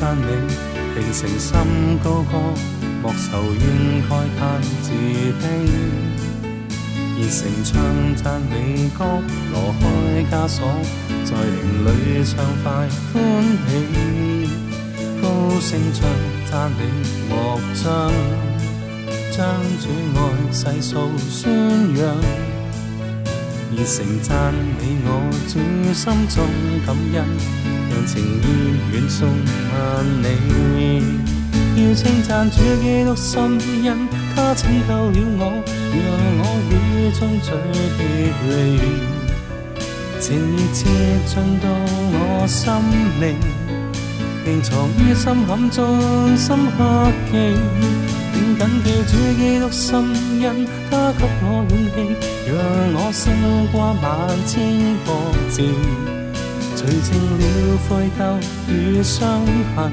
赞你，平成心高歌，莫愁怨慨叹自卑。热诚唱赞美歌，挪开枷锁，在灵里畅快欢喜。高声唱赞你乐章，将主爱细数宣扬。以诚赞美我主心中感恩，让情意远送万里。要称赞主基督心恩，他拯救了我，让我雨中最别离。情意切进到我心灵，并藏于心坎中深刻记。谨记主基督心音，他给我勇气，让我胜过万千个字，除净了悔疚与伤痕，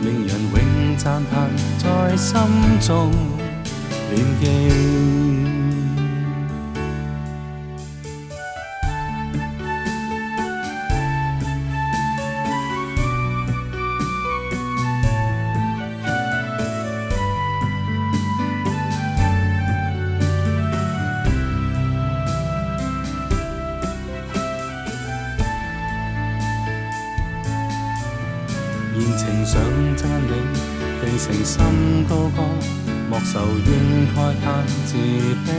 令人永赞叹在心中念记。言情想讚你，熱成心高歌，莫愁怨哀嘆自卑。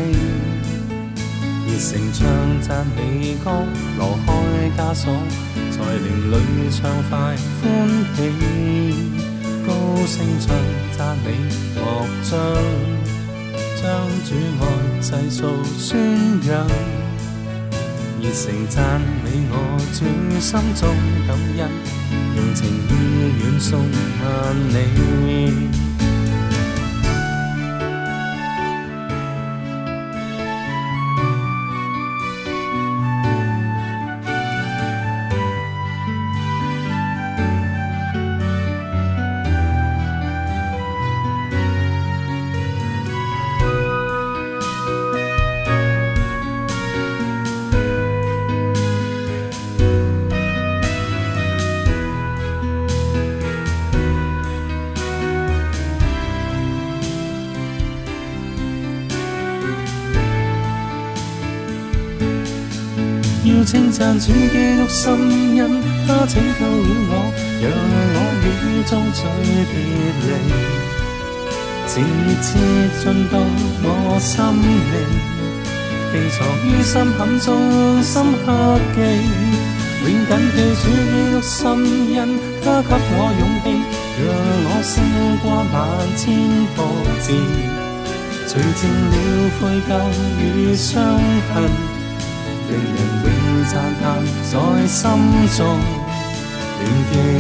熱诚唱讚美歌，挪開枷鎖，在靈里唱快歡喜。高聲唱讚美乐章，將主愛細訴宣揚。熱诚讚美我主。心中感恩，用情远送万里。要稱讚主基督心恩，他拯救了我，讓我與遭罪別離，直至進到我心靈，被藏於心坎中深刻記，永緊記主基督心恩，他給我勇氣，讓我勝過萬千波折，除淨了悔疚與傷痕，令人永。赞叹在心中。